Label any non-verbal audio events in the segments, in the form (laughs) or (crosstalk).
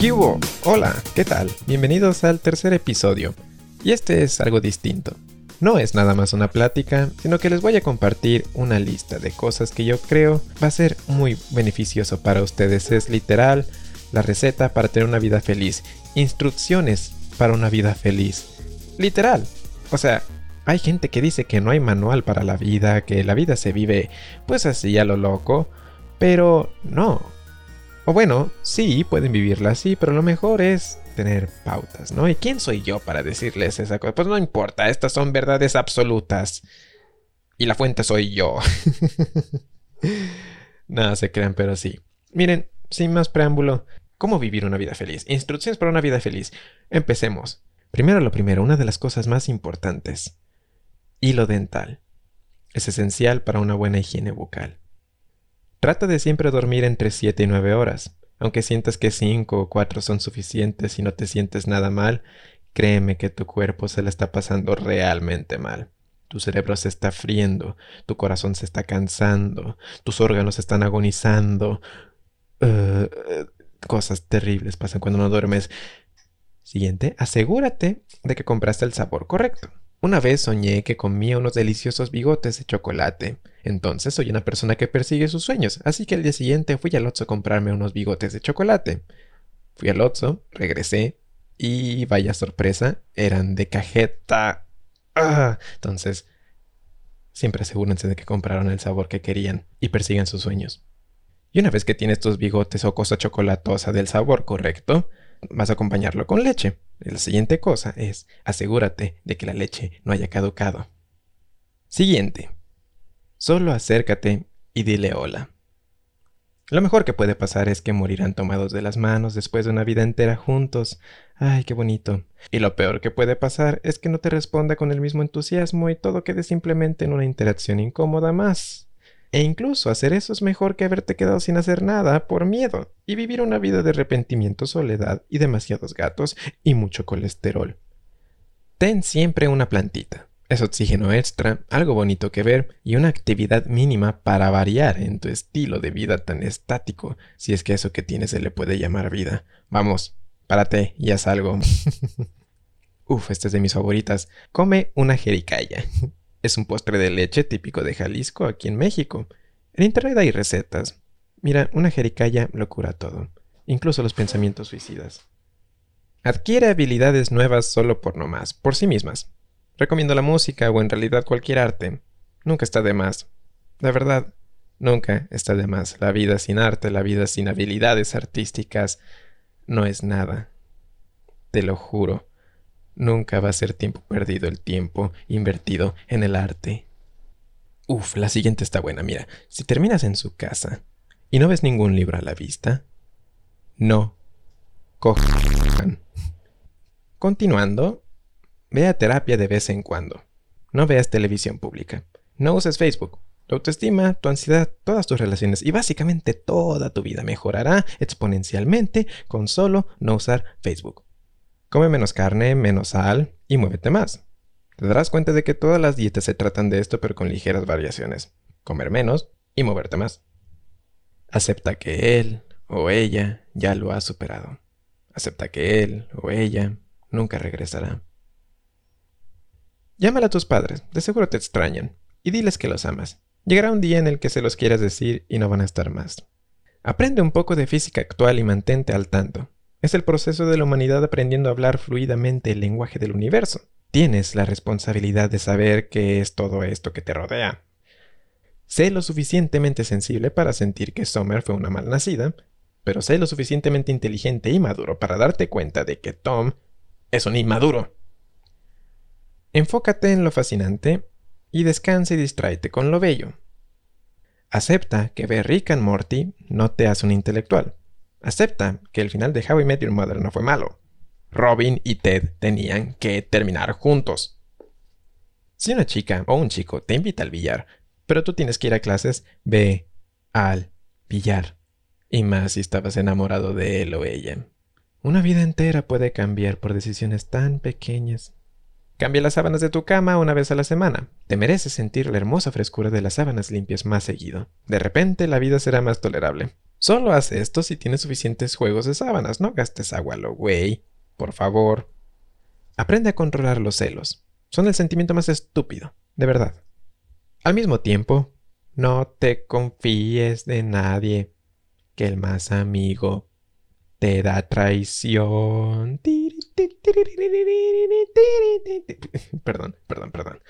¿Qué hubo? Hola, ¿qué tal? Bienvenidos al tercer episodio. Y este es algo distinto. No es nada más una plática, sino que les voy a compartir una lista de cosas que yo creo va a ser muy beneficioso para ustedes. Es literal la receta para tener una vida feliz. Instrucciones para una vida feliz. Literal. O sea, hay gente que dice que no hay manual para la vida, que la vida se vive pues así a lo loco, pero no. Bueno, sí, pueden vivirla así, pero lo mejor es tener pautas, ¿no? ¿Y quién soy yo para decirles esa cosa? Pues no importa, estas son verdades absolutas. Y la fuente soy yo. (laughs) Nada se crean, pero sí. Miren, sin más preámbulo, ¿cómo vivir una vida feliz? Instrucciones para una vida feliz. Empecemos. Primero lo primero, una de las cosas más importantes. Hilo dental. Es esencial para una buena higiene bucal. Trata de siempre dormir entre 7 y 9 horas. Aunque sientas que 5 o 4 son suficientes y no te sientes nada mal, créeme que tu cuerpo se le está pasando realmente mal. Tu cerebro se está friendo, tu corazón se está cansando, tus órganos están agonizando. Uh, cosas terribles pasan cuando no duermes. Siguiente, asegúrate de que compraste el sabor correcto. Una vez soñé que comía unos deliciosos bigotes de chocolate. Entonces soy una persona que persigue sus sueños, así que el día siguiente fui al Otso a comprarme unos bigotes de chocolate. Fui al Otso, regresé y vaya sorpresa, eran de cajeta. ¡Ah! Entonces, siempre asegúrense de que compraron el sabor que querían y persigan sus sueños. Y una vez que tienes tus bigotes o cosa chocolatosa del sabor correcto, vas a acompañarlo con leche. La siguiente cosa es asegúrate de que la leche no haya caducado. Siguiente. Solo acércate y dile hola. Lo mejor que puede pasar es que morirán tomados de las manos después de una vida entera juntos. Ay, qué bonito. Y lo peor que puede pasar es que no te responda con el mismo entusiasmo y todo quede simplemente en una interacción incómoda más. E incluso hacer eso es mejor que haberte quedado sin hacer nada por miedo y vivir una vida de arrepentimiento, soledad y demasiados gatos y mucho colesterol. Ten siempre una plantita. Es oxígeno extra, algo bonito que ver y una actividad mínima para variar en tu estilo de vida tan estático, si es que eso que tienes se le puede llamar vida. Vamos, párate y haz algo. Uf, esta es de mis favoritas. Come una jericaya. (laughs) Es un postre de leche típico de Jalisco, aquí en México. En internet hay recetas. Mira, una jericaya lo cura todo, incluso los pensamientos suicidas. Adquiere habilidades nuevas solo por nomás, por sí mismas. Recomiendo la música o en realidad cualquier arte. Nunca está de más. La verdad, nunca está de más. La vida sin arte, la vida sin habilidades artísticas, no es nada. Te lo juro. Nunca va a ser tiempo perdido el tiempo invertido en el arte. Uf, la siguiente está buena. Mira, si terminas en su casa y no ves ningún libro a la vista, no cojan. Continuando, ve a terapia de vez en cuando. No veas televisión pública. No uses Facebook. Tu autoestima, tu ansiedad, todas tus relaciones y básicamente toda tu vida mejorará exponencialmente con solo no usar Facebook. Come menos carne, menos sal y muévete más. Te darás cuenta de que todas las dietas se tratan de esto pero con ligeras variaciones. Comer menos y moverte más. Acepta que él o ella ya lo ha superado. Acepta que él o ella nunca regresará. Llámala a tus padres, de seguro te extrañan, y diles que los amas. Llegará un día en el que se los quieras decir y no van a estar más. Aprende un poco de física actual y mantente al tanto. Es el proceso de la humanidad aprendiendo a hablar fluidamente el lenguaje del universo. Tienes la responsabilidad de saber qué es todo esto que te rodea. Sé lo suficientemente sensible para sentir que Summer fue una malnacida, pero sé lo suficientemente inteligente y maduro para darte cuenta de que Tom es un inmaduro. Enfócate en lo fascinante y descansa y distráete con lo bello. Acepta que ver Rick and Morty no te hace un intelectual. Acepta que el final de How I Met Your Mother no fue malo. Robin y Ted tenían que terminar juntos. Si una chica o un chico te invita al billar, pero tú tienes que ir a clases, ve al billar. Y más si estabas enamorado de él o ella. Una vida entera puede cambiar por decisiones tan pequeñas. Cambia las sábanas de tu cama una vez a la semana. Te mereces sentir la hermosa frescura de las sábanas limpias más seguido. De repente la vida será más tolerable. Solo haz esto si tienes suficientes juegos de sábanas, no gastes agua lo güey. Por favor. Aprende a controlar los celos. Son el sentimiento más estúpido, de verdad. Al mismo tiempo, no te confíes de nadie, que el más amigo te da traición. (laughs) Perdón, perdón, perdón.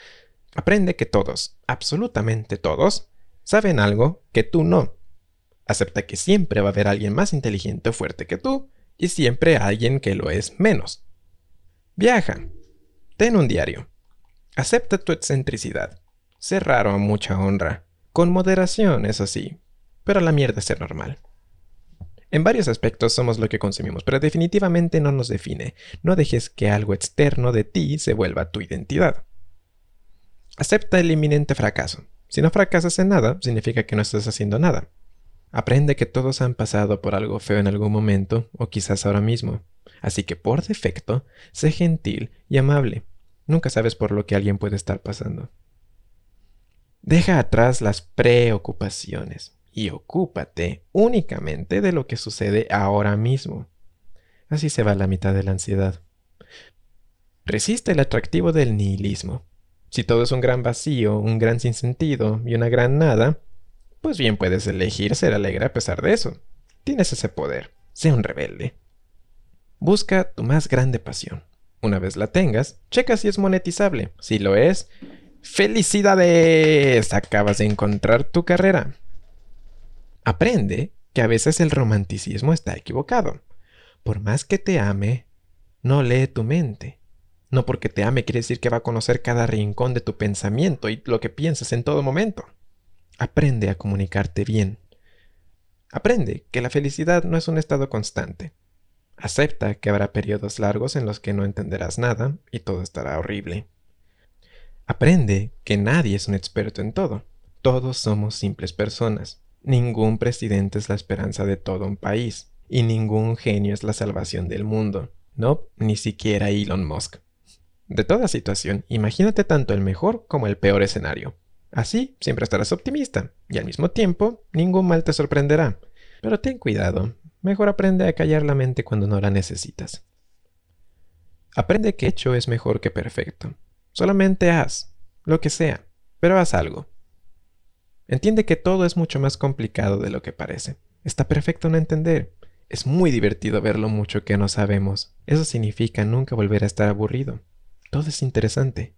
Aprende que todos, absolutamente todos, saben algo que tú no. Acepta que siempre va a haber alguien más inteligente o fuerte que tú y siempre alguien que lo es menos. Viaja. Ten un diario. Acepta tu excentricidad. Sé raro a mucha honra. Con moderación, eso sí. Pero la mierda es ser normal. En varios aspectos somos lo que consumimos, pero definitivamente no nos define. No dejes que algo externo de ti se vuelva tu identidad. Acepta el inminente fracaso. Si no fracasas en nada, significa que no estás haciendo nada. Aprende que todos han pasado por algo feo en algún momento, o quizás ahora mismo. Así que por defecto, sé gentil y amable. Nunca sabes por lo que alguien puede estar pasando. Deja atrás las preocupaciones y ocúpate únicamente de lo que sucede ahora mismo. Así se va la mitad de la ansiedad. Resiste el atractivo del nihilismo. Si todo es un gran vacío, un gran sinsentido y una gran nada, pues bien puedes elegir ser alegre a pesar de eso. Tienes ese poder. Sé un rebelde. Busca tu más grande pasión. Una vez la tengas, checa si es monetizable. Si lo es, ¡felicidades! Acabas de encontrar tu carrera. Aprende que a veces el romanticismo está equivocado. Por más que te ame, no lee tu mente. No porque te ame quiere decir que va a conocer cada rincón de tu pensamiento y lo que piensas en todo momento. Aprende a comunicarte bien. Aprende que la felicidad no es un estado constante. Acepta que habrá periodos largos en los que no entenderás nada y todo estará horrible. Aprende que nadie es un experto en todo. Todos somos simples personas. Ningún presidente es la esperanza de todo un país. Y ningún genio es la salvación del mundo. No, ni siquiera Elon Musk. De toda situación, imagínate tanto el mejor como el peor escenario. Así siempre estarás optimista y al mismo tiempo ningún mal te sorprenderá. Pero ten cuidado, mejor aprende a callar la mente cuando no la necesitas. Aprende que hecho es mejor que perfecto. Solamente haz, lo que sea, pero haz algo. Entiende que todo es mucho más complicado de lo que parece. Está perfecto no entender. Es muy divertido ver lo mucho que no sabemos. Eso significa nunca volver a estar aburrido. Todo es interesante.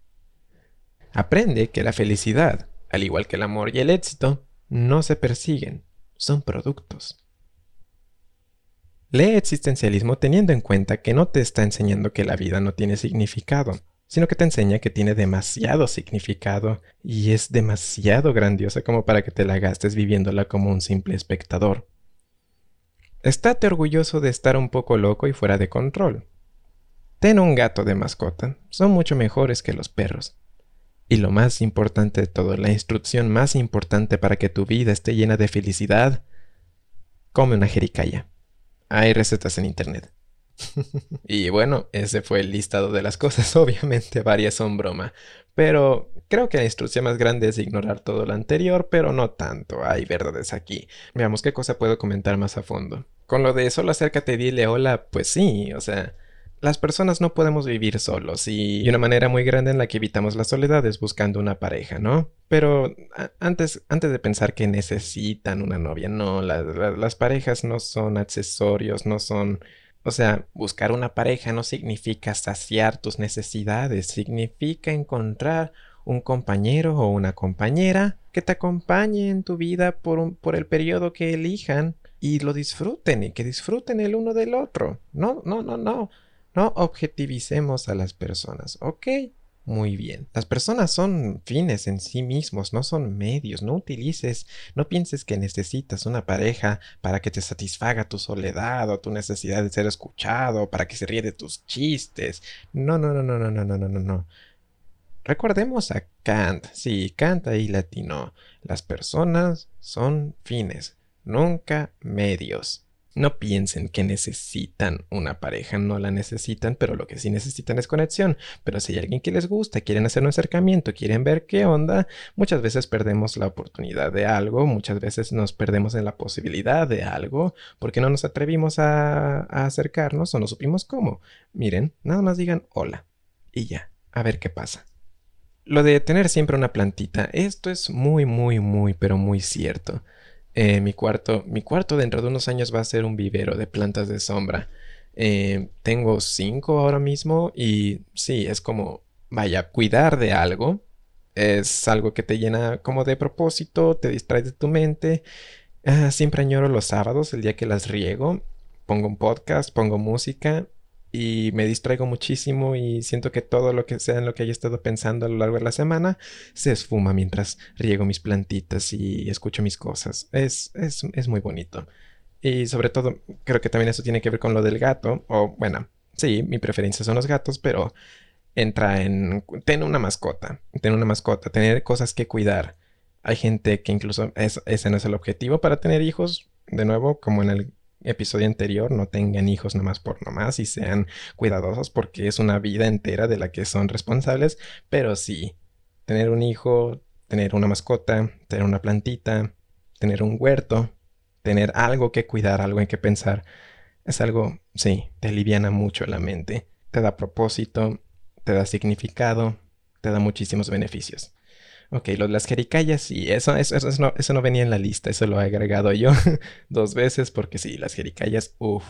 Aprende que la felicidad, al igual que el amor y el éxito, no se persiguen, son productos. Lee existencialismo teniendo en cuenta que no te está enseñando que la vida no tiene significado, sino que te enseña que tiene demasiado significado y es demasiado grandiosa como para que te la gastes viviéndola como un simple espectador. Estate orgulloso de estar un poco loco y fuera de control. Ten un gato de mascota, son mucho mejores que los perros. Y lo más importante de todo, la instrucción más importante para que tu vida esté llena de felicidad, come una jericaya. Hay recetas en internet. Y bueno, ese fue el listado de las cosas. (laughs) Obviamente varias son broma. Pero creo que la instrucción más grande es ignorar todo lo anterior, pero no tanto. Hay verdades aquí. Veamos qué cosa puedo comentar más a fondo. Con lo de solo acércate y dile hola, pues sí, o sea, las personas no podemos vivir solos y una manera muy grande en la que evitamos la soledad es buscando una pareja, ¿no? Pero antes, antes de pensar que necesitan una novia, no, las parejas no son accesorios, no son... O sea, buscar una pareja no significa saciar tus necesidades, significa encontrar un compañero o una compañera que te acompañe en tu vida por, por el periodo que elijan y lo disfruten y que disfruten el uno del otro. No, no, no, no. No objetivicemos a las personas, ¿ok? Muy bien. Las personas son fines en sí mismos, no son medios. No utilices, no pienses que necesitas una pareja para que te satisfaga tu soledad o tu necesidad de ser escuchado, para que se ríe de tus chistes. No, no, no, no, no, no, no, no, no. Recordemos a Kant. Sí, Kant ahí latino. Las personas son fines, nunca medios. No piensen que necesitan una pareja, no la necesitan, pero lo que sí necesitan es conexión. Pero si hay alguien que les gusta, quieren hacer un acercamiento, quieren ver qué onda, muchas veces perdemos la oportunidad de algo, muchas veces nos perdemos en la posibilidad de algo, porque no nos atrevimos a, acercarnos o no supimos cómo. Miren, nada más digan hola y ya, a ver qué pasa. Lo de tener siempre una plantita, esto es muy, muy, muy, pero muy cierto. Eh, mi cuarto, mi cuarto dentro de unos años va a ser un vivero de plantas de sombra. Eh, tengo cinco ahora mismo y sí, es como, vaya, cuidar de algo. Es algo que te llena como de propósito, te distrae de tu mente. Ah, siempre añoro los sábados, el día que las riego. Pongo un podcast, pongo música y me distraigo muchísimo y siento que todo lo que sea en lo que haya estado pensando a lo largo de la semana se esfuma mientras riego mis plantitas y escucho mis cosas. Es, es, es muy bonito. Y sobre todo, creo que también eso tiene que ver con lo del gato. O bueno, sí, mi preferencia son los gatos, pero entra en tener una mascota. Tener una mascota, tener cosas que cuidar. Hay gente que incluso ese no es el objetivo para tener hijos. De nuevo, como en el episodio anterior, no tengan hijos nomás por nomás y sean cuidadosos porque es una vida entera de la que son responsables, pero sí, tener un hijo, tener una mascota, tener una plantita, tener un huerto, tener algo que cuidar, algo en que pensar, es algo, sí, te aliviana mucho la mente, te da propósito, te da significado, te da muchísimos beneficios. Ok, lo de las jericayas, sí, eso, eso, eso, no, eso no venía en la lista, eso lo he agregado yo (laughs) dos veces porque sí, las jericayas, uff.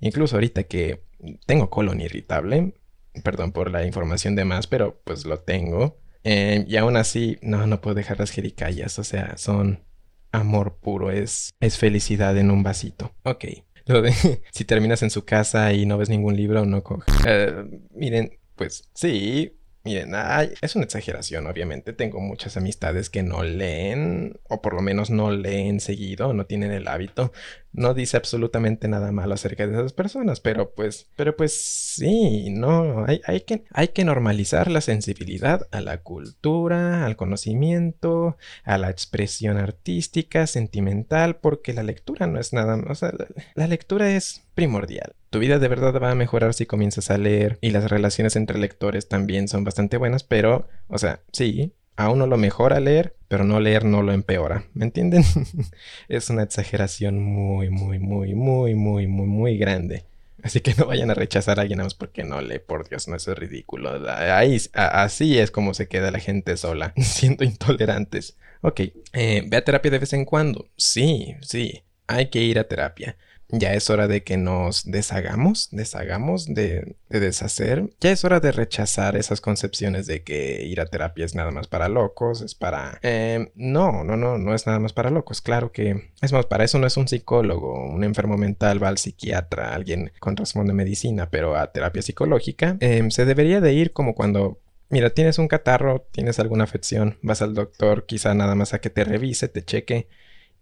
Incluso ahorita que tengo colon irritable, perdón por la información de más, pero pues lo tengo. Eh, y aún así, no, no puedo dejar las jericayas, o sea, son amor puro, es, es felicidad en un vasito. Ok, lo de (laughs) si terminas en su casa y no ves ningún libro, no coges. Eh, miren, pues sí, Miren, es una exageración, obviamente. Tengo muchas amistades que no leen, o por lo menos no leen seguido, no tienen el hábito. No dice absolutamente nada malo acerca de esas personas, pero pues, pero pues sí, no, hay, hay que normalizar la sensibilidad a la cultura, al conocimiento, a la expresión artística, sentimental, porque la lectura no es nada, o sea, la lectura es primordial. Tu vida de verdad va a mejorar si comienzas a leer y las relaciones entre lectores también son bastante buenas, pero, o sea, sí, a uno lo mejora leer, pero no leer no lo empeora. ¿Me entienden? (laughs) es una exageración muy, muy, muy, muy, muy, muy, muy grande. Así que no vayan a rechazar a alguien más porque no lee, por Dios, no, eso es ridículo. Ahí, así es como se queda la gente sola, (laughs) siendo intolerantes. Ok, eh, ve a terapia de vez en cuando. Sí, sí, hay que ir a terapia ya es hora de que nos deshagamos, deshagamos de, deshacer. Ya es hora de rechazar esas concepciones de que ir a terapia es nada más para locos, es para... Eh, no, no, no, no es nada más para locos. Claro que... Es más, para eso no es un psicólogo, un enfermo mental va al psiquiatra, alguien con razón de medicina, pero a terapia psicológica em, se debería de ir como cuando Mira, tienes un catarro, tienes alguna afección, vas al doctor quizá nada más a que te revise, te cheque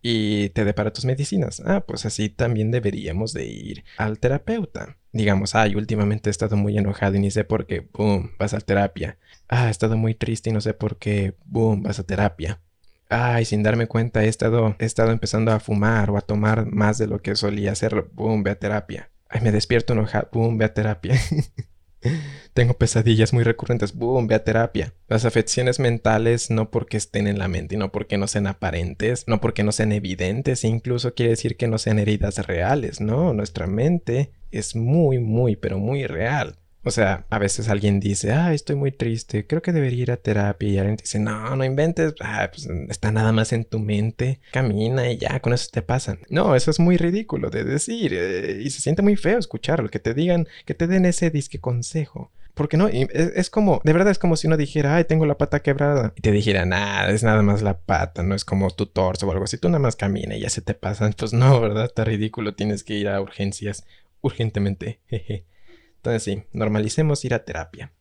y te depara tus medicinas. Ah, pues así también deberíamos de ir al terapeuta. Digamos, ay, últimamente he estado muy enojado y ni sé por qué, boom, vas a terapia. Ah, he estado muy triste y no sé por qué, boom, vas a terapia. Ay, sin darme cuenta he estado, he estado empezando a fumar o a tomar más de lo que solía hacerlo, boom, ve a terapia. Ay, me despierto enojado, boom, ve a terapia. (laughs) (laughs) Tengo pesadillas muy recurrentes. Boom, ve a terapia. Las afecciones mentales no porque estén en la mente y no porque no sean aparentes, no porque no sean evidentes, incluso quiere decir que no sean heridas reales, ¿no? Nuestra mente es muy, muy, pero muy real. O sea, a veces alguien dice, ah, estoy muy triste, creo que debería ir a terapia. Y alguien dice, no, no inventes, ah, pues está nada más en tu mente, camina y ya, con eso te pasan. No, eso es muy ridículo de decir eh, y se siente muy feo escucharlo, que te digan, que te den ese disque consejo. Porque no, es, es, como, de verdad es como si uno dijera, ay, tengo la pata quebrada. Y te dijera, nada, es nada más la pata, no es como tu torso o algo así. Tú nada más camina y ya se te pasan. Pues no, ¿verdad? Está ridículo, tienes que ir a urgencias urgentemente. Jeje. Entonces sí, normalicemos ir a terapia.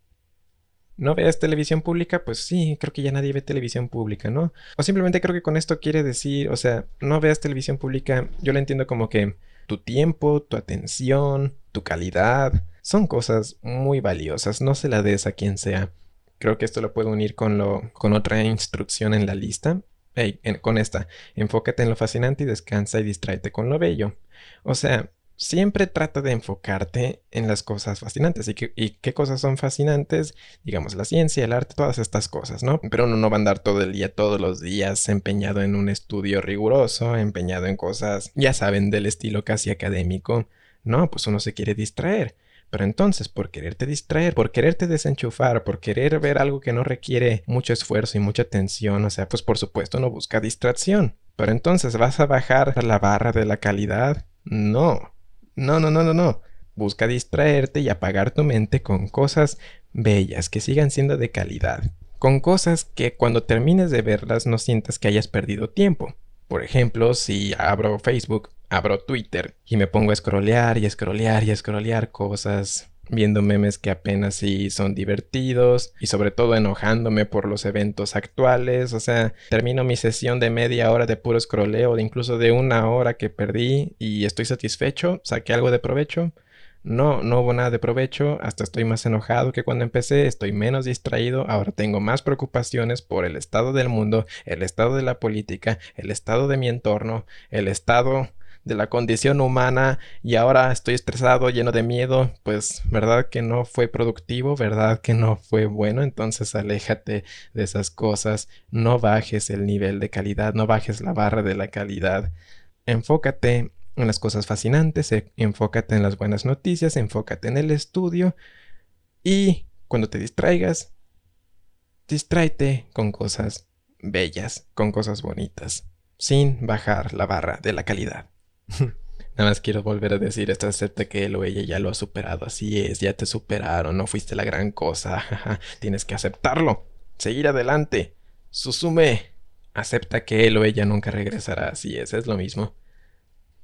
¿No veas televisión pública? Pues sí, creo que ya nadie ve televisión pública, ¿no? O simplemente creo que con esto quiere decir, o sea, no veas televisión pública, yo lo entiendo como que tu tiempo, tu atención, tu calidad, son cosas muy valiosas, no se la des a quien sea. Creo que esto lo puedo unir con, lo, con otra instrucción en la lista. Hey, con esta, enfócate en lo fascinante y descansa y distráete con lo bello. O sea, siempre trata de enfocarte en las cosas fascinantes. ¿Y, qué cosas son fascinantes? Digamos, la ciencia, el arte, todas estas cosas, ¿no? Pero uno no va a andar todo el día, todos los días, empeñado en un estudio riguroso, empeñado en cosas, ya saben, del estilo casi académico. No, pues uno se quiere distraer. Pero entonces, por quererte distraer, por quererte desenchufar, por querer ver algo que no requiere mucho esfuerzo y mucha atención, o sea, pues por supuesto no busca distracción. Pero entonces, ¿vas a bajar la barra de la calidad? No. No, no, no, no, no. Busca distraerte y apagar tu mente con cosas bellas que sigan siendo de calidad. Con cosas que cuando termines de verlas no sientas que hayas perdido tiempo. Por ejemplo, si abro Facebook, abro Twitter y me pongo a scrollear y scrollear y scrollear cosas viendo memes que apenas sí son divertidos y sobre todo enojándome por los eventos actuales. O sea, termino mi sesión de media hora de puro scrolleo, de incluso de una hora que perdí y estoy satisfecho, saqué algo de provecho. No, no hubo nada de provecho, hasta estoy más enojado que cuando empecé, estoy menos distraído, ahora tengo más preocupaciones por el estado del mundo, el estado de la política, el estado de mi entorno, el estado de la condición humana y ahora estoy estresado, lleno de miedo, pues verdad que no fue productivo, verdad que no fue bueno, entonces aléjate de esas cosas, no bajes el nivel de calidad, no bajes la barra de la calidad, enfócate en las cosas fascinantes, e, enfócate en las buenas noticias, enfócate en el estudio y cuando te distraigas, distráete con cosas bellas, con cosas bonitas, sin bajar la barra de la calidad. (laughs) Nada más quiero volver a decir esto, acepta que él o ella ya lo ha superado, así es, ya te superaron, no fuiste la gran cosa, (laughs) tienes que aceptarlo, seguir adelante, susume, acepta que él o ella nunca regresará, así es, es lo mismo.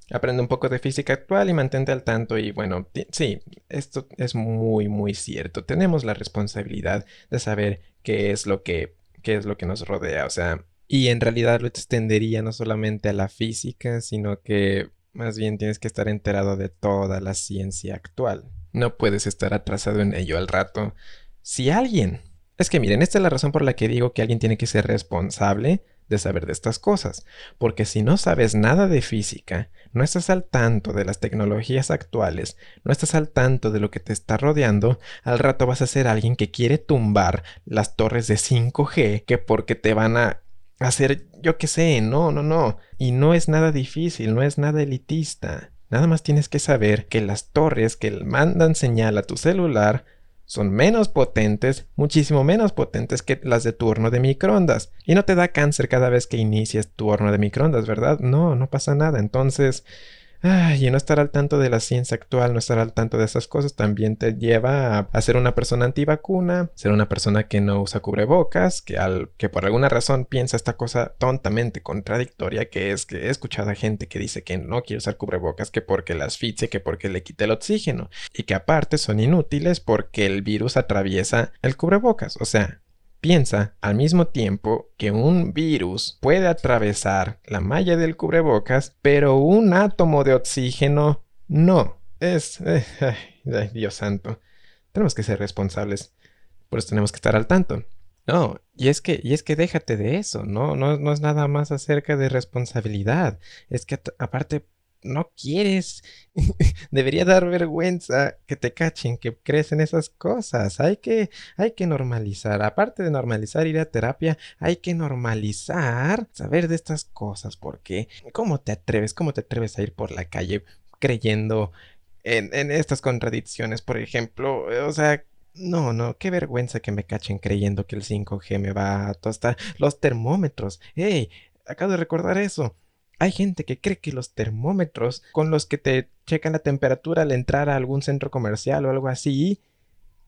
Aprende un poco de física actual y mantente al tanto y bueno, sí, esto es muy muy cierto. Tenemos la responsabilidad de saber qué es lo que qué es lo que nos rodea, o sea, y en realidad lo extendería no solamente a la física, sino que más bien tienes que estar enterado de toda la ciencia actual. No puedes estar atrasado en ello al rato. Si alguien... Es que miren, esta es la razón por la que digo que alguien tiene que ser responsable de saber de estas cosas, porque si no sabes nada de física, no estás al tanto de las tecnologías actuales, no estás al tanto de lo que te está rodeando, al rato vas a ser alguien que quiere tumbar las torres de 5G que porque te van a hacer, yo qué sé, no, no, no. Y no es nada difícil, no es nada elitista. Nada más tienes que saber que las torres que mandan señal a tu celular son menos potentes, muchísimo menos potentes que las de tu horno de microondas. Y no te da cáncer cada vez que inicias tu horno de microondas, ¿verdad? No, no pasa nada. Entonces, y no estar al tanto de la ciencia actual, no estar al tanto de esas cosas, también te lleva a, ser una persona antivacuna, ser una persona que no usa cubrebocas, que, al, que por alguna razón piensa esta cosa tontamente contradictoria, que es que he escuchado a gente que dice que no quiere usar cubrebocas, que porque la asfixia, que porque le quita el oxígeno, y que aparte son inútiles porque el virus atraviesa el cubrebocas. O sea, Piensa al mismo tiempo que un virus puede atravesar la malla del cubrebocas, pero un átomo de oxígeno no. Es... Eh, (laughs) ay, Dios santo. Tenemos que ser responsables. Por eso tenemos que estar al tanto. No, y es que, y es que déjate de eso, ¿no? No, no es nada más acerca de responsabilidad. Es que aparte no quieres. (laughs) Debería dar vergüenza que te cachen, que crees en esas cosas. Hay que, hay que normalizar. Aparte de normalizar ir a terapia, hay que normalizar saber de estas cosas. Porque, ¿cómo te atreves? ¿Cómo te atreves a ir por la calle creyendo en, en estas contradicciones? Por ejemplo, o sea, no, no, qué vergüenza que me cachen creyendo que el 5G me va a tostar los termómetros. ¡Ey! Acabo de recordar eso. Hay gente que cree que los termómetros con los que te checan la temperatura al entrar a algún centro comercial o algo así,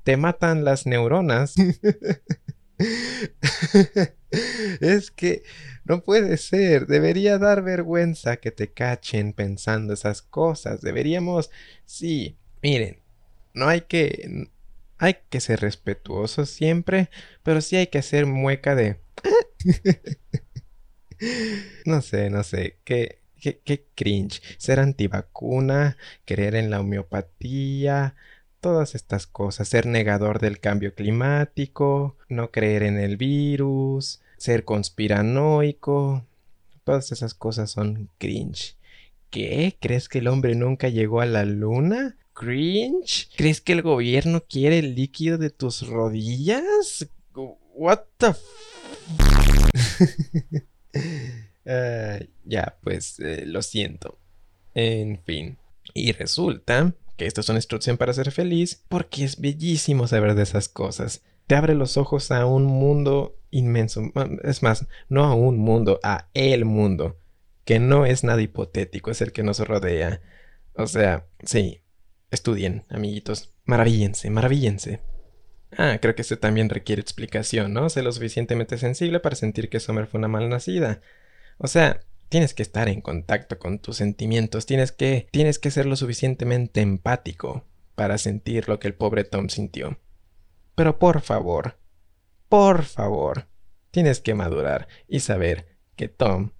te matan las neuronas. (laughs) es que no puede ser. Debería dar vergüenza que te cachen pensando esas cosas. Deberíamos... Sí, miren, no hay que... Hay que ser respetuosos siempre, pero sí hay que hacer mueca de... (laughs) no sé, no sé. Qué, qué, cringe. Ser antivacuna, creer en la homeopatía, todas estas cosas. Ser negador del cambio climático, no creer en el virus. ser conspiranoico. Todas esas cosas son cringe. ¿Qué? ¿Crees que el hombre nunca llegó a la luna? ¿Cringe? ¿Crees que el gobierno quiere el líquido de tus rodillas? What the (laughs) ya, pues eh, lo siento. En fin. Y resulta que esto es una instrucción para ser feliz porque es bellísimo saber de esas cosas. Te abre los ojos a un mundo inmenso. Es más, no a un mundo, a el mundo. Que no es nada hipotético, es el que nos rodea. O sea, sí, estudien, amiguitos. Maravíllense, maravíllense. Ah, creo que esto también requiere explicación, ¿no? Sé lo suficientemente sensible para sentir que Summer fue una malnacida. O sea, tienes que estar en contacto con tus sentimientos, tienes que, tienes que ser lo suficientemente empático para sentir lo que el pobre Tom sintió. Pero por favor, por favor, tienes que madurar y saber que Tom,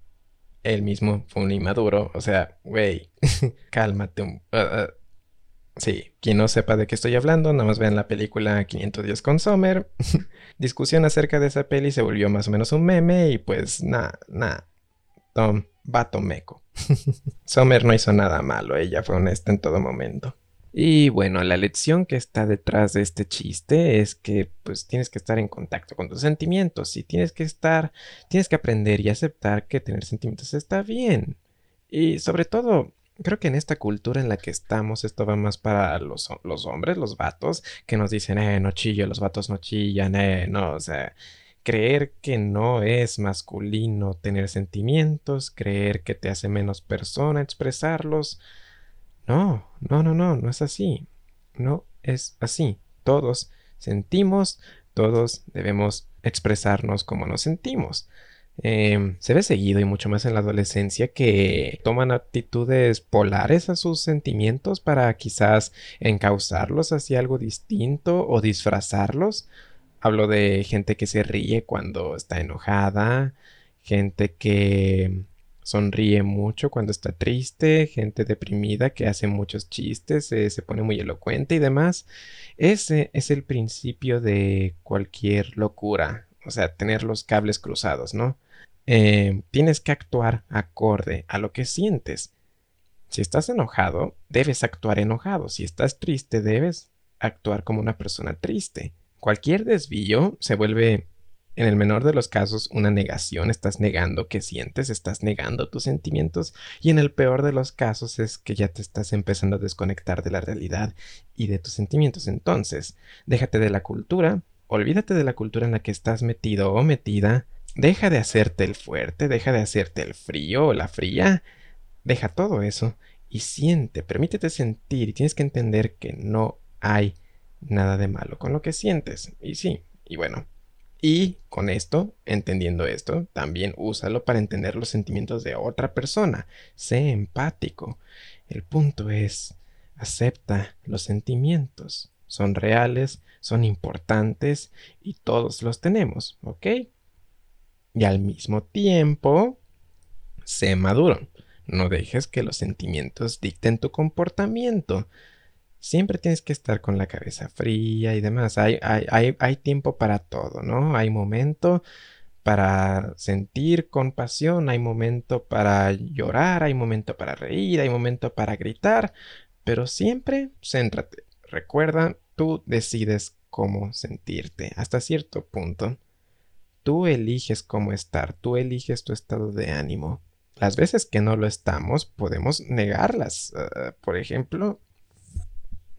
él mismo fue un inmaduro, o sea, güey, (laughs) cálmate un... Uh, uh, Sí, quien no sepa de qué estoy hablando, nada más vean la película 510 con Sommer. (laughs) Discusión acerca de esa peli se volvió más o menos un meme y pues nada, nada. Tom, vato meco. (laughs) Sommer no hizo nada malo, ella fue honesta en todo momento. Y bueno, la lección que está detrás de este chiste es que pues tienes que estar en contacto con tus sentimientos y tienes que estar, tienes que aprender y aceptar que tener sentimientos está bien. Y sobre todo, Creo que en esta cultura en la que estamos, esto va más para los, los hombres, los vatos, que nos dicen, eh, no chillo, los vatos no chillan, eh, no, o sea, creer que no es masculino tener sentimientos, creer que te hace menos persona expresarlos. No, no, no, no, no es así. No es así. Todos sentimos, todos debemos expresarnos como nos sentimos. Em, se ve seguido y mucho más en la adolescencia que toman actitudes polares a sus sentimientos para quizás encauzarlos hacia algo distinto o disfrazarlos. Hablo de gente que se ríe cuando está enojada, gente que sonríe mucho cuando está triste, gente deprimida que hace muchos chistes, se pone muy elocuente y demás. Ese es el principio de cualquier locura, o sea, tener los cables cruzados, ¿no? Eh, tienes que actuar acorde a lo que sientes. Si estás enojado, debes actuar enojado. Si estás triste, debes actuar como una persona triste. Cualquier desvío se vuelve, en el menor de los casos, una negación. Estás negando que sientes, estás negando tus sentimientos. Y en el peor de los casos es que ya te estás empezando a desconectar de la realidad y de tus sentimientos. Entonces, déjate de la cultura, olvídate de la cultura en la que estás metido o metida Deja de hacerte el fuerte, deja de hacerte el frío o la fría. Deja todo eso y siente, permítete sentir y tienes que entender que no hay nada de malo con lo que sientes. Y sí, y bueno. Y con esto, entendiendo esto, también úsalo para entender los sentimientos de otra persona. Sé empático. El punto es, acepta los sentimientos. Son reales, son importantes y todos los tenemos, ¿ok? Y al mismo tiempo sé maduro. No dejes que los sentimientos dicten tu comportamiento. Siempre tienes que estar con la cabeza fría y demás. Hay, hay, hay, tiempo para todo, ¿no? Hay momento para sentir compasión, hay momento para llorar, hay momento para reír, hay momento para gritar, pero siempre céntrate. Recuerda, tú decides cómo sentirte hasta cierto punto. Tú eliges cómo estar, tú eliges tu estado de ánimo. Las veces que no lo estamos, podemos negarlas. Ah, por ejemplo...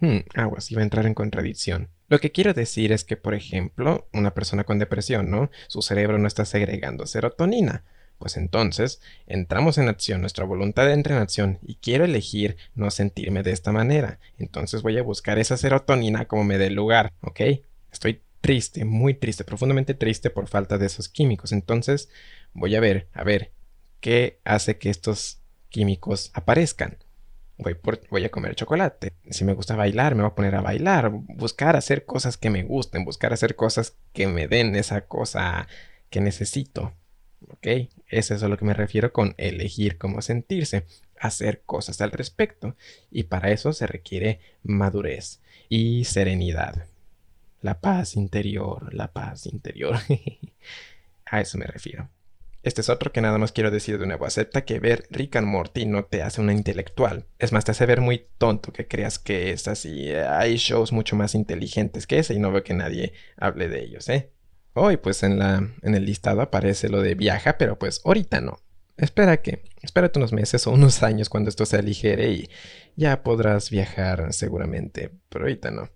Hmm, aguas, iba a entrar en contradicción. Lo que quiero decir es que, por ejemplo, una persona con depresión, ¿no? Su cerebro no está segregando serotonina. Pues entonces, entramos en acción, nuestra voluntad entra en acción y quiero elegir no sentirme de esta manera. Entonces voy a buscar esa serotonina como me dé lugar, ¿ok? Estoy triste, muy triste, profundamente triste por falta de esos químicos. Entonces voy a ver, a ver, ¿qué hace que estos químicos aparezcan? Voy, voy, a comer chocolate. Si me gusta bailar, me voy a poner a bailar. Buscar hacer cosas que me gusten. Buscar hacer cosas que me den esa cosa que necesito. ¿Ok? Eso es a lo que me refiero con elegir cómo sentirse. Hacer cosas al respecto. Y para eso se requiere madurez y serenidad. La paz interior, la paz interior. (laughs) A eso me refiero. Este es otro que nada más quiero decir de nuevo. Acepta que ver Rick and Morty no te hace una intelectual. Es más, te hace ver muy tonto que creas que es así. Hay shows mucho más inteligentes que ese y no veo que nadie hable de ellos, ¿eh? Hoy, pues en, la, en el listado aparece lo de viaja, pero pues ahorita no. Espera que, espérate unos meses o unos años cuando esto se aligere y ya podrás viajar seguramente, pero ahorita no.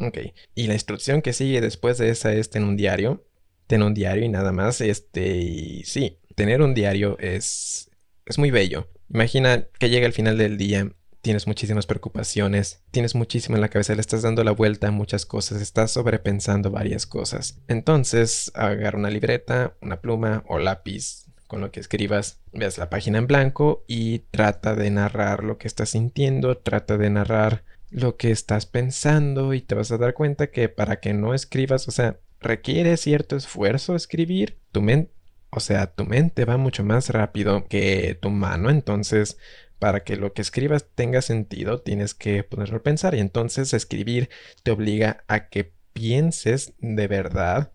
Ok, y la instrucción que sigue después de esa es en un diario tener un diario y nada más. Este, y sí, tener un diario es, es muy bello. Imagina que llega el final del día, tienes muchísimas preocupaciones, tienes muchísimo en la cabeza, le estás dando la vuelta a muchas cosas, estás sobrepensando varias cosas. Entonces, agarra una libreta, una pluma o lápiz con lo que escribas, veas la página en blanco y trata de narrar lo que estás sintiendo, trata de narrar lo que estás pensando y te vas a dar cuenta que para que no escribas, o sea, requiere cierto esfuerzo escribir, tu mente, o sea, tu mente va mucho más rápido que tu mano, entonces para que lo que escribas tenga sentido tienes que ponerlo a pensar y entonces escribir te obliga a que pienses de verdad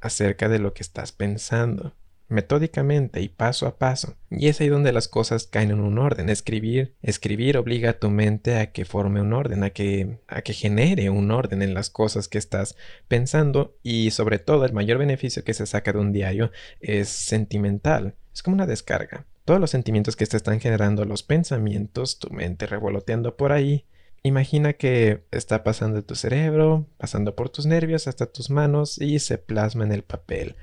acerca de lo que estás pensando metódicamente y paso a paso. Y es ahí donde las cosas caen en un orden. Escribir, escribir obliga a tu mente a que forme un orden, a que, a que genere un orden en las cosas que estás pensando y sobre todo el mayor beneficio que se saca de un diario es sentimental. Es como una descarga. Todos los sentimientos que te están generando los pensamientos, tu mente revoloteando por ahí, Imagina que está pasando tu cerebro, pasando por tus nervios hasta tus manos y se plasma en el papel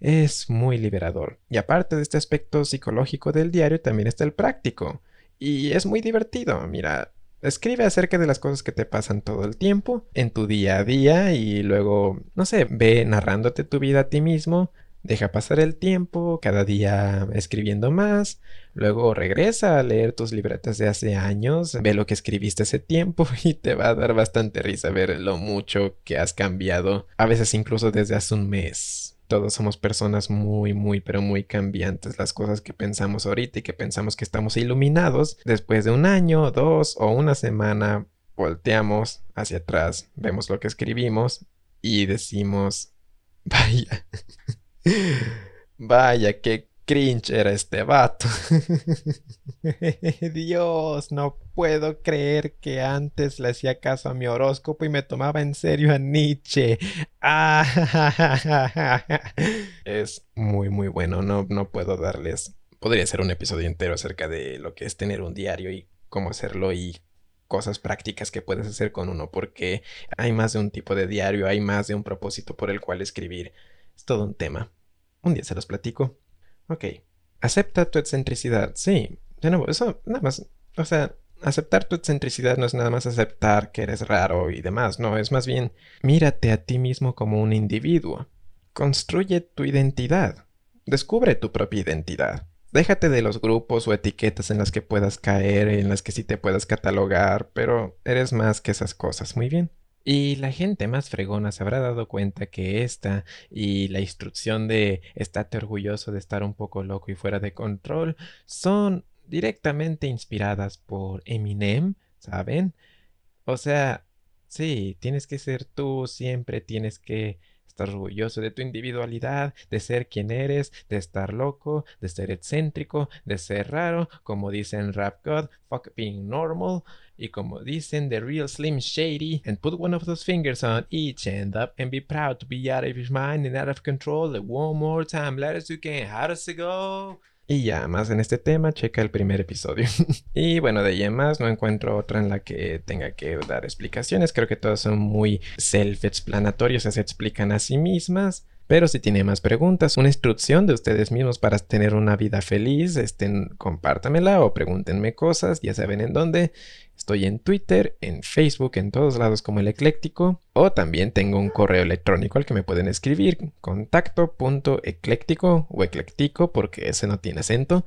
es muy liberador. Y aparte de este aspecto psicológico del diario, también está el práctico. Y es muy divertido. Mira, escribe acerca de las cosas que te pasan todo el tiempo, en tu día a día, y luego, no sé, ve narrándote tu vida a ti mismo. Deja pasar el tiempo, cada día escribiendo más, luego regresa a leer tus libretas de hace años, ve lo que escribiste ese tiempo (laughs) y te va a dar bastante risa ver lo mucho que has cambiado, a veces incluso desde hace un mes todos somos personas muy, muy, pero muy cambiantes. Las cosas que pensamos ahorita y que pensamos que estamos iluminados, después de un año, dos o una semana, volteamos hacia atrás, vemos lo que escribimos y decimos, (laughs) vaya, vaya, qué cringe era este vato. (laughs) Dios, no puedo creer que antes le hacía caso a mi horóscopo y me tomaba en serio a Nietzsche. (laughs) es muy, muy bueno. No, no puedo darles. Podría ser un episodio entero acerca de lo que es tener un diario y cómo hacerlo y cosas prácticas que puedes hacer con uno, porque hay más de un tipo de diario, hay más de un propósito por el cual escribir. Es todo un tema. Un día se los platico. Ok. Acepta tu excentricidad. Sí. De nuevo, eso nada más. O sea, aceptar tu excentricidad no es nada más aceptar que eres raro y demás. No, es más bien mírate a ti mismo como un individuo. Construye tu identidad. Descubre tu propia identidad. Déjate de los grupos o etiquetas en las que puedas caer, en las que sí te puedas catalogar, pero eres más que esas cosas. Muy bien. Y la gente más fregona se habrá dado cuenta que esta y la instrucción de estate orgulloso de estar un poco loco y fuera de control son directamente inspiradas por Eminem, ¿saben? O sea, sí, tienes que ser tú, siempre tienes que estar orgulloso de tu individualidad, de ser quien eres, de estar loco, de ser excéntrico, de ser raro, como dicen Rap God, fuck being normal. Y como dicen The Real Slim Shady, and put one of those fingers on each end up and be proud to be out of your mind and out of control. One more time, let us you. How does it go? Y ya, más en este tema, checa el primer episodio. (laughs) y bueno, de ahí más no encuentro otra en la que tenga que dar explicaciones. Creo que todas son muy self-explanatorias, se explican a sí mismas. Pero si tiene más preguntas, una instrucción de ustedes mismos para tener una vida feliz, estén, compártamela o pregúntenme cosas, ya saben en dónde. Estoy en Twitter, en Facebook, en todos lados como el ecléctico. O también tengo un correo electrónico al que me pueden escribir, contacto.ecléctico o ecléctico porque ese no tiene acento,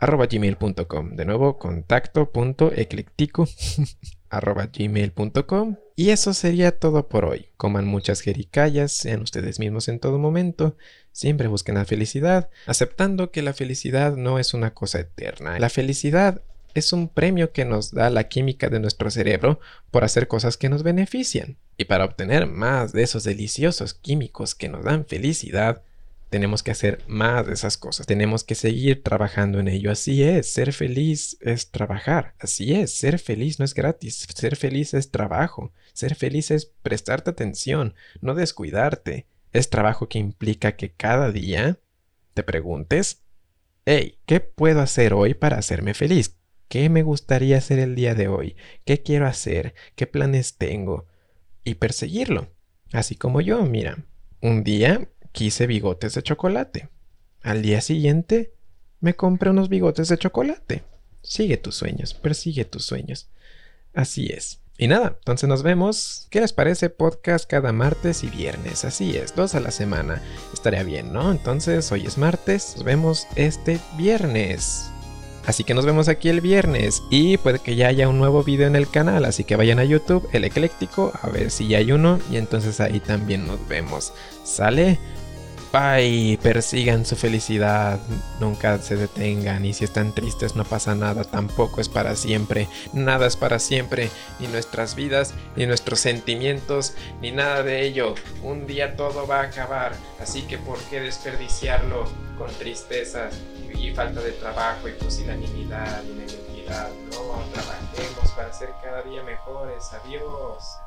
arroba gmail.com. De nuevo, contacto.ecléctico (laughs) arroba gmail.com. Y eso sería todo por hoy. Coman muchas jericayas, sean ustedes mismos en todo momento, siempre busquen la felicidad, aceptando que la felicidad no es una cosa eterna. La felicidad es un premio que nos da la química de nuestro cerebro por hacer cosas que nos benefician. Y para obtener más de esos deliciosos químicos que nos dan felicidad, tenemos que hacer más de esas cosas. Tenemos que seguir trabajando en ello. Así es, ser feliz es trabajar. Así es, ser feliz no es gratis. Ser feliz es trabajo. Ser feliz es prestarte atención, no descuidarte. Es trabajo que implica que cada día te preguntes, hey, ¿qué puedo hacer hoy para hacerme feliz? ¿Qué me gustaría hacer el día de hoy? ¿Qué quiero hacer? ¿Qué planes tengo? Y perseguirlo. Así como yo, mira, un día quise bigotes de chocolate. Al día siguiente me compré unos bigotes de chocolate. Sigue tus sueños, persigue tus sueños. Así es. Y nada, entonces nos vemos. ¿Qué les parece podcast cada martes y viernes? Así es, dos a la semana. Estaría bien, ¿no? Entonces hoy es martes, nos vemos este viernes. Así que nos vemos aquí el viernes y puede que ya haya un nuevo video en el canal, así que vayan a YouTube, el ecléctico, a ver si ya hay uno y entonces ahí también nos vemos. ¿Sale? Bye, persigan su felicidad, nunca se detengan y si están tristes no pasa nada, tampoco es para siempre, nada es para siempre, ni nuestras vidas, ni nuestros sentimientos, ni nada de ello. Un día todo va a acabar, así que ¿por qué desperdiciarlo con tristezas y falta de trabajo y pusilanimidad y mediocridad? No, trabajemos para ser cada día mejores, adiós.